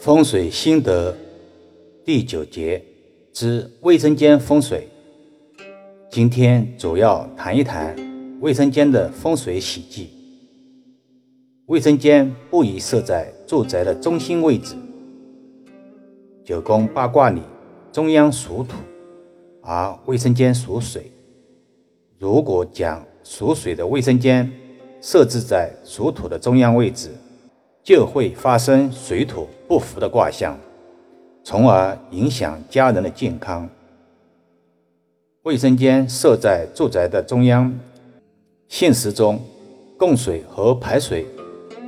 风水心得第九节之卫生间风水。今天主要谈一谈卫生间的风水喜忌。卫生间不宜设在住宅的中心位置。九宫八卦里，中央属土，而卫生间属水。如果将属水的卫生间设置在属土的中央位置，就会发生水土不服的卦象，从而影响家人的健康。卫生间设在住宅的中央，现实中供水和排水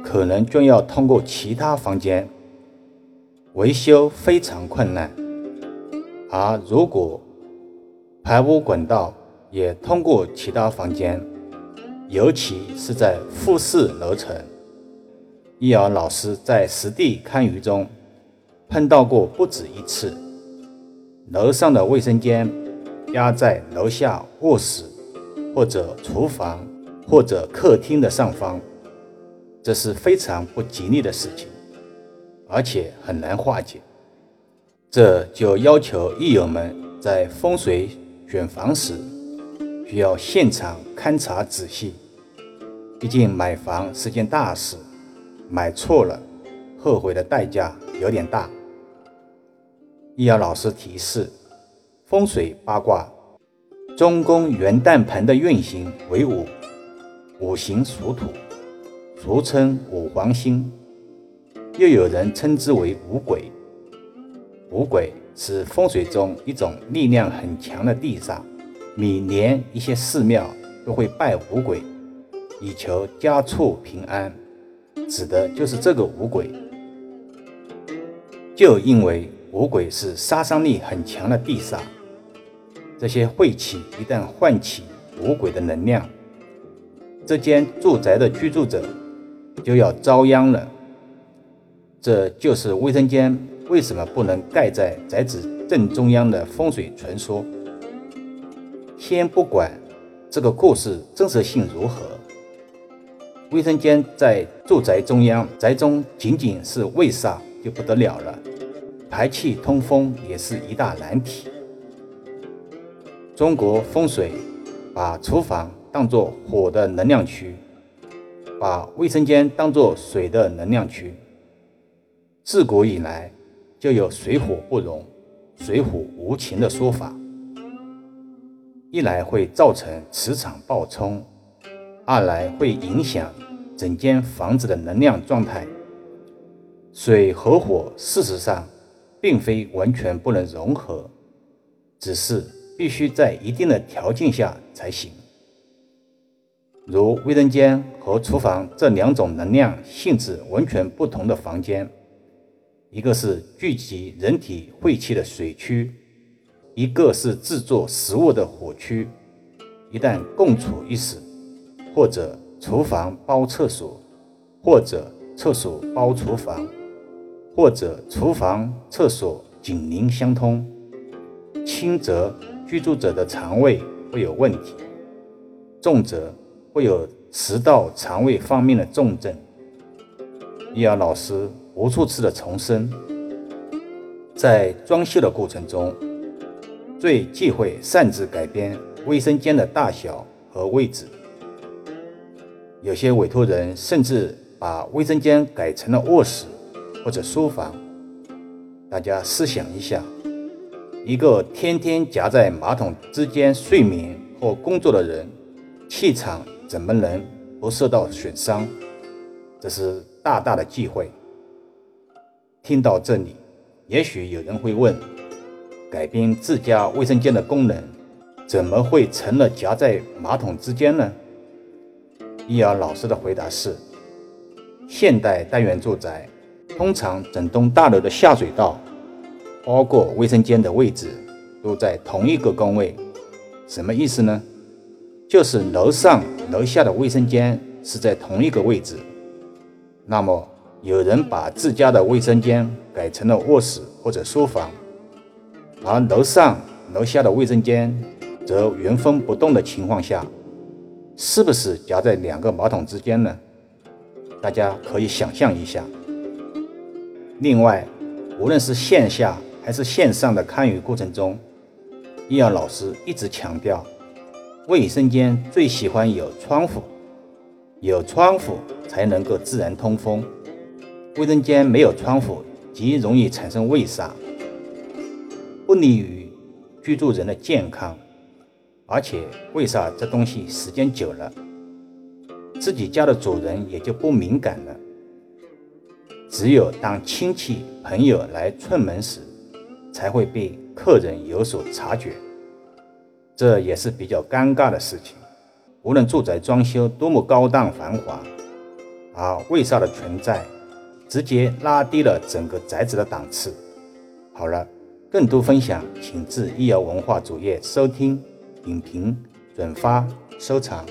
可能均要通过其他房间，维修非常困难。而如果排污管道也通过其他房间，尤其是在复式楼层。易遥老师在实地看鱼中碰到过不止一次，楼上的卫生间压在楼下卧室或者厨房或者客厅的上方，这是非常不吉利的事情，而且很难化解。这就要求益友们在风水选房时需要现场勘察仔细，毕竟买房是件大事。买错了，后悔的代价有点大。易遥老师提示：风水八卦，中宫元旦盆的运行为五，五行属土，俗称五黄星，又有人称之为五鬼。五鬼是风水中一种力量很强的地煞，每年一些寺庙都会拜五鬼，以求家畜平安。指的就是这个五鬼，就因为五鬼是杀伤力很强的地煞，这些晦气一旦唤起五鬼的能量，这间住宅的居住者就要遭殃了。这就是卫生间为什么不能盖在宅子正中央的风水传说。先不管这个故事真实性如何。卫生间在住宅中央，宅中仅仅是卫煞就不得了了，排气通风也是一大难题。中国风水把厨房当作火的能量区，把卫生间当作水的能量区。自古以来就有水火不容、水火无情的说法，一来会造成磁场暴冲。二来会影响整间房子的能量状态。水和火事实上并非完全不能融合，只是必须在一定的条件下才行。如卫生间和厨房这两种能量性质完全不同的房间，一个是聚集人体晦气的水区，一个是制作食物的火区，一旦共处一室。或者厨房包厕所，或者厕所包厨房，或者厨房厕所紧邻相通，轻则居住者的肠胃会有问题，重则会有食道、肠胃方面的重症。易遥老师无数次的重申，在装修的过程中，最忌讳擅自改变卫生间的大小和位置。有些委托人甚至把卫生间改成了卧室或者书房。大家试想一下，一个天天夹在马桶之间睡眠或工作的人，气场怎么能不受到损伤？这是大大的忌讳。听到这里，也许有人会问：改变自家卫生间的功能，怎么会成了夹在马桶之间呢？易遥老师的回答是：现代单元住宅通常整栋大楼的下水道，包括卫生间的位置，都在同一个工位。什么意思呢？就是楼上楼下的卫生间是在同一个位置。那么，有人把自家的卫生间改成了卧室或者书房，而楼上楼下的卫生间则原封不动的情况下。是不是夹在两个马桶之间呢？大家可以想象一下。另外，无论是线下还是线上的看舆过程中，易遥老师一直强调，卫生间最喜欢有窗户，有窗户才能够自然通风。卫生间没有窗户，极容易产生胃煞，不利于居住人的健康。而且为啥这东西时间久了，自己家的主人也就不敏感了。只有当亲戚朋友来串门时，才会被客人有所察觉，这也是比较尴尬的事情。无论住宅装修多么高档繁华，而卫煞的存在，直接拉低了整个宅子的档次。好了，更多分享，请至易瑶文化主页收听、点评、转发、收藏。